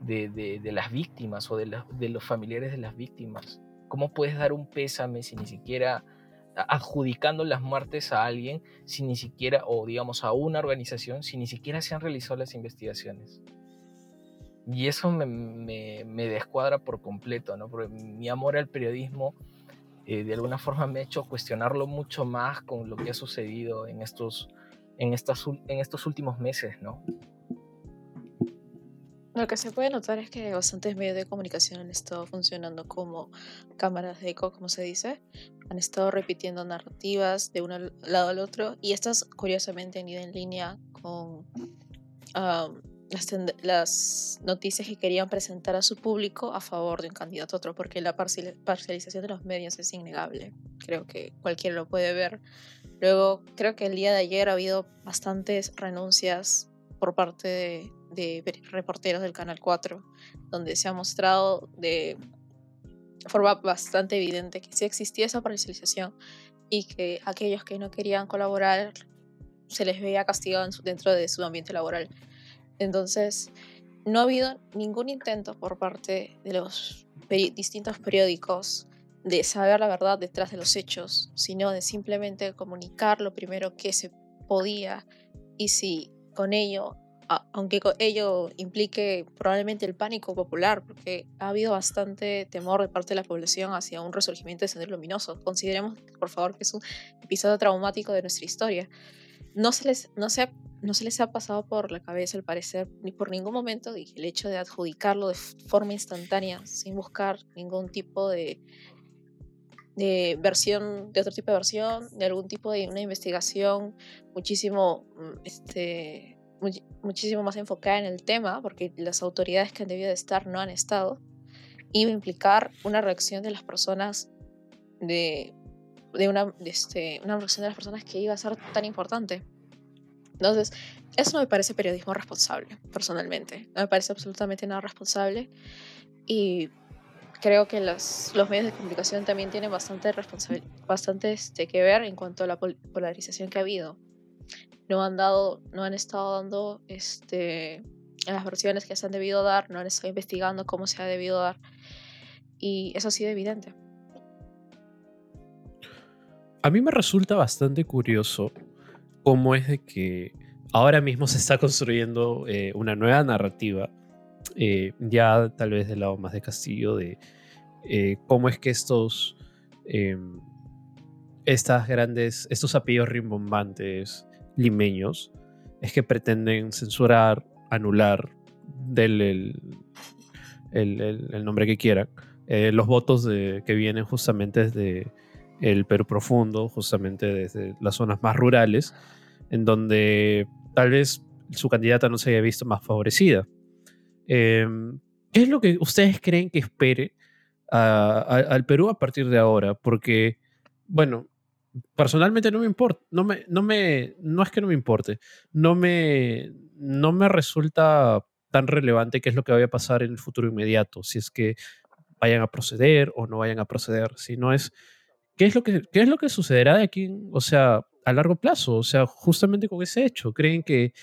de, las víctimas o de, los familiares de las víctimas. ¿Cómo puedes dar un pésame si ni siquiera adjudicando las muertes a alguien, si ni siquiera, o digamos a una organización, si ni siquiera se han realizado las investigaciones? Y eso me, descuadra por completo, ¿no? Porque mi amor al periodismo eh, de alguna forma me ha hecho cuestionarlo mucho más con lo que ha sucedido en estos, en estas, en estos últimos meses, ¿no? Lo que se puede notar es que bastantes medios de comunicación han estado funcionando como cámaras de eco, como se dice. Han estado repitiendo narrativas de un lado al otro y estas curiosamente han ido en línea con las, noticias que querían presentar a su público a favor de un candidato a otro, porque la parcialización de los medios es innegable. Creo que cualquiera lo puede ver. Luego, creo que el día de ayer ha habido bastantes renuncias por parte de, reporteros del Canal 4, donde se ha mostrado de forma bastante evidente que sí existía esa parcialización y que aquellos que no querían colaborar se les veía castigado dentro de su ambiente laboral. Entonces, no ha habido ningún intento por parte de los distintos periódicos de saber la verdad detrás de los hechos, sino de simplemente comunicar lo primero que se podía y si con ello, aunque ello implique probablemente el pánico popular, porque ha habido bastante temor de parte de la población hacia un resurgimiento de Sendero Luminoso. Consideremos, por favor, que es un episodio traumático de nuestra historia. No se les, no se no se les ha pasado por la cabeza, al parecer, ni por ningún momento, el hecho de adjudicarlo de forma instantánea, sin buscar ningún tipo de, de versión, de otro tipo de versión, de algún tipo de una investigación muchísimo, mm, este, muchísimo más enfocada en el tema, porque las autoridades que han debido de estar no han estado, iba a implicar una reacción de las personas de, de una, este, una reacción de las personas que iba a ser tan importante. Entonces, eso no me parece periodismo responsable, personalmente. No me parece absolutamente nada responsable. Y creo que los, los medios de comunicación también tienen bastante, bastante este, que ver en cuanto a la polarización que ha habido. No han, dado, no han estado dando este, las versiones que se han debido dar, no han estado investigando cómo se ha debido dar. Y eso ha sido evidente. A mí me resulta bastante curioso cómo es de que ahora mismo se está construyendo eh, una nueva narrativa, eh, ya tal vez del lado más de Castillo, de eh, cómo es que estos, em, estas grandes, estos apellidos rimbombantes limeños, es que pretenden censurar, anular del el, nombre que quieran, los votos de, que vienen justamente desde el Perú profundo, justamente desde las zonas más rurales, en donde tal vez su candidata no se haya visto más favorecida. Em, ¿Qué es lo que ustedes creen que espere al Perú a partir de ahora? Porque, bueno, personalmente no me importa, no me, no me, no es que no me importe, no me, no me resulta tan relevante qué es lo que vaya a pasar en el futuro inmediato, si es que vayan a proceder o no vayan a proceder, si no es, ¿qué es lo que, qué es lo que sucederá de aquí? O sea, a largo plazo, o sea, justamente con ese hecho. ¿Creen que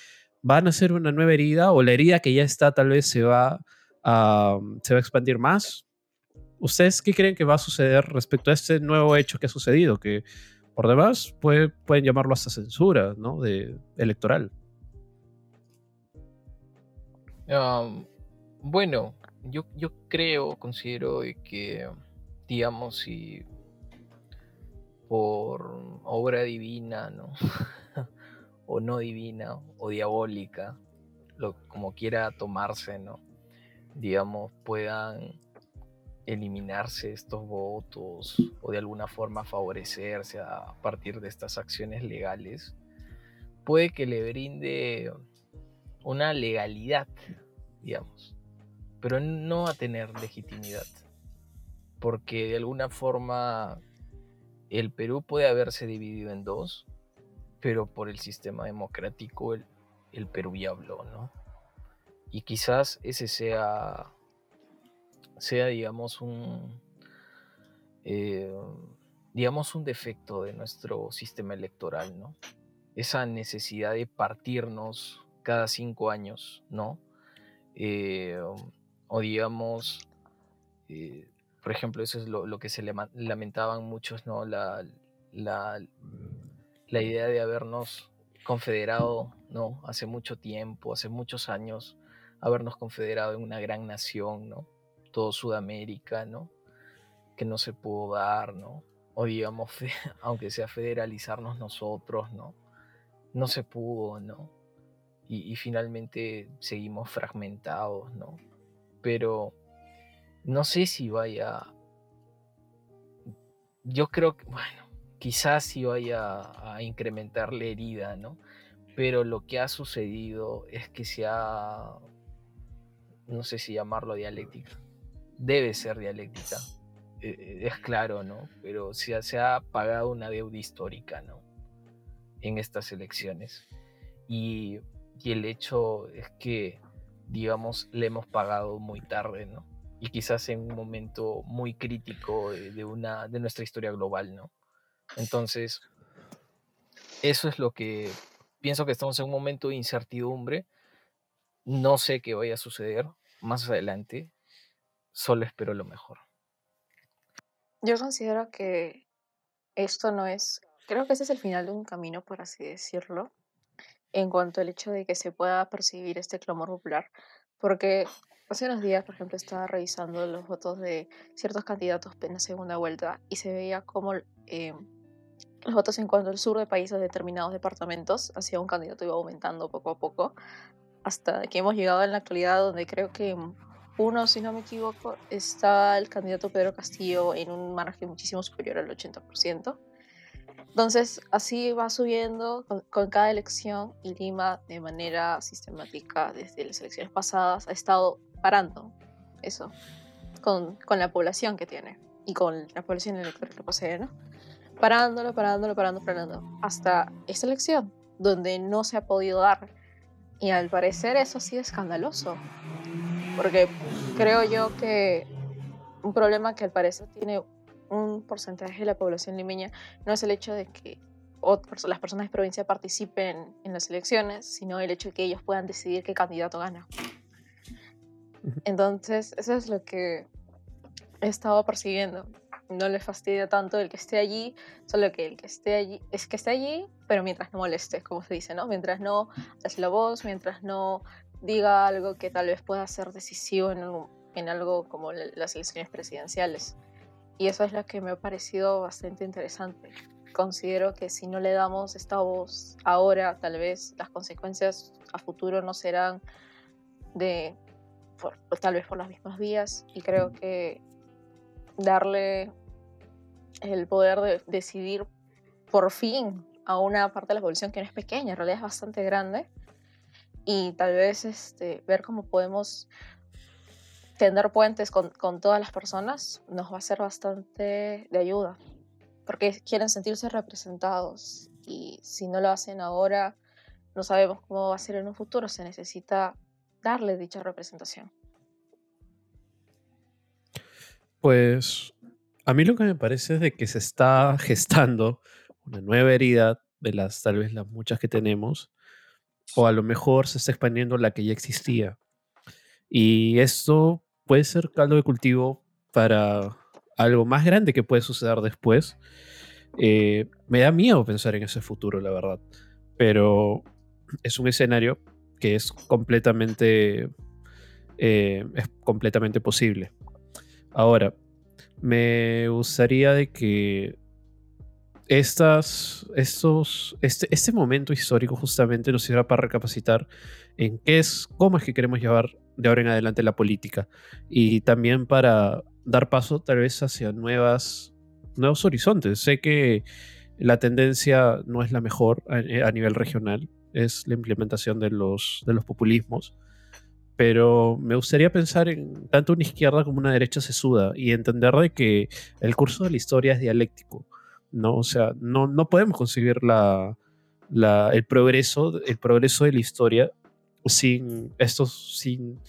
van a ser una nueva herida o la herida que ya está tal vez se va a, se va a expandir más? ¿Ustedes qué creen que va a suceder respecto a este nuevo hecho que ha sucedido? Que por demás puede, pueden llamarlo hasta censura ¿no? de, electoral. bueno, yo, yo creo, considero que, digamos, si por obra divina, ¿no? *laughs* o no divina, o diabólica, lo, como quiera tomarse, ¿no? Digamos, puedan eliminarse estos votos o de alguna forma favorecerse a partir de estas acciones legales, puede que le brinde una legalidad, digamos, pero no a tener legitimidad, porque de alguna forma el Perú puede haberse dividido en dos, pero por el sistema democrático el, Perú ya habló, ¿no? Y quizás ese sea, sea digamos, un, eh, digamos, un defecto de nuestro sistema electoral, ¿no? Esa necesidad de partirnos cada cinco años, ¿no? Eh, o digamos, eh, por ejemplo, eso es lo, que se lamentaban muchos, ¿no? La, la, idea de habernos confederado, ¿no? Hace mucho tiempo, hace muchos años, habernos confederado en una gran nación, ¿no? Todo Sudamérica, ¿no? Que no se pudo dar, ¿no? O digamos, *laughs* aunque sea federalizarnos nosotros, ¿no? No se pudo, ¿no? Y, finalmente seguimos fragmentados, ¿no? Pero no sé si vaya. Yo creo que, bueno, quizás sí vaya a incrementar la herida, ¿no? pero lo que ha sucedido es que se ha, no sé si llamarlo dialéctica, debe ser dialéctica, eh, eh, es claro, ¿no? Pero se, se ha pagado una deuda histórica, ¿no? En estas elecciones. Y, el hecho es que, digamos, le hemos pagado muy tarde, ¿no? Y quizás en un momento muy crítico de, una, de nuestra historia global, ¿no? Entonces, eso es lo que pienso que estamos en un momento de incertidumbre. No sé qué vaya a suceder más adelante. Solo espero lo mejor. Yo considero que esto no es, creo que ese es el final de un camino, por así decirlo, en cuanto al hecho de que se pueda percibir este clamor popular, porque hace unos días, por ejemplo, estaba revisando los votos de ciertos candidatos en la segunda vuelta y se veía como eh, los votos en cuanto al sur de países de determinados departamentos hacia un candidato iba aumentando poco a poco, hasta que hemos llegado en la actualidad donde creo que uno, si no me equivoco, está el candidato Pedro Castillo en un margen muchísimo superior al 80%. Entonces, así va subiendo con, cada elección y Lima, de manera sistemática, desde las elecciones pasadas, ha estado parando eso con, con la población que tiene y con la población electoral que posee, ¿no? Parándolo, parándolo, parándolo, parando, hasta esta elección, donde no se ha podido dar. Y al parecer eso sí es escandaloso, porque creo yo que un problema que al parecer tiene un porcentaje de la población limeña no es el hecho de que las personas de provincia participen en las elecciones, sino el hecho de que ellos puedan decidir qué candidato gana. Entonces, eso es lo que he estado percibiendo. No le fastidia tanto el que esté allí, solo que el que esté allí es que esté allí, pero mientras no moleste, como se dice, ¿no? Mientras no hace la voz, mientras no diga algo que tal vez pueda ser decisivo en, en algo como las elecciones presidenciales. Y eso es lo que me ha parecido bastante interesante. Considero que si no le damos esta voz ahora, tal vez las consecuencias a futuro no serán de, tal vez por las mismas vías. Y creo que darle el poder de decidir por fin a una parte de la población que no es pequeña, en realidad es bastante grande, y tal vez este, ver cómo podemos tender puentes con, con, todas las personas nos va a ser bastante de ayuda, porque quieren sentirse representados y si no lo hacen ahora, no sabemos cómo va a ser en un futuro, se necesita darle dicha representación. Pues a mí lo que me parece es de que se está gestando una nueva herida de las tal vez las muchas que tenemos, o a lo mejor se está expandiendo la que ya existía. Y esto puede ser caldo de cultivo para algo más grande que puede suceder después. Eh, me da miedo pensar en ese futuro, la verdad. Pero es un escenario que es completamente, eh, es completamente posible. Ahora, me gustaría de que estas, estos, este, este momento histórico justamente nos sirva para recapacitar en qué es, cómo es que queremos llevar de ahora en adelante la política y también para dar paso tal vez hacia nuevas, nuevos horizontes. Sé que la tendencia no es la mejor a, a nivel regional, es la implementación de los, de los populismos, pero me gustaría pensar en tanto una izquierda como una derecha sesuda y entender de que el curso de la historia es dialéctico, ¿no? O sea, no, no podemos conseguir la, la, el, progreso, el progreso de la historia sin, estos, sin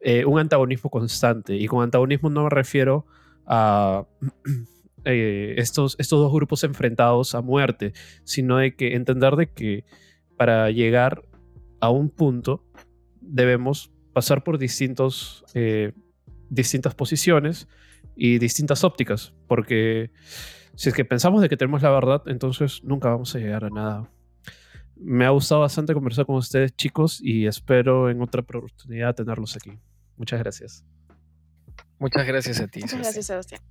eh, un antagonismo constante. Y con antagonismo no me refiero a *clears throat* eh, estos, estos dos grupos enfrentados a muerte, sino de que entender de que para llegar a un punto debemos pasar por distintos, eh, distintas posiciones y distintas ópticas, porque si es que pensamos de que tenemos la verdad, entonces nunca vamos a llegar a nada me ha gustado bastante conversar con ustedes, chicos, y espero en otra oportunidad tenerlos aquí. Muchas gracias. Muchas gracias a ti. Muchas gracias, Sebastián.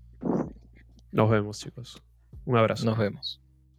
Nos vemos, chicos. Un abrazo. Nos vemos.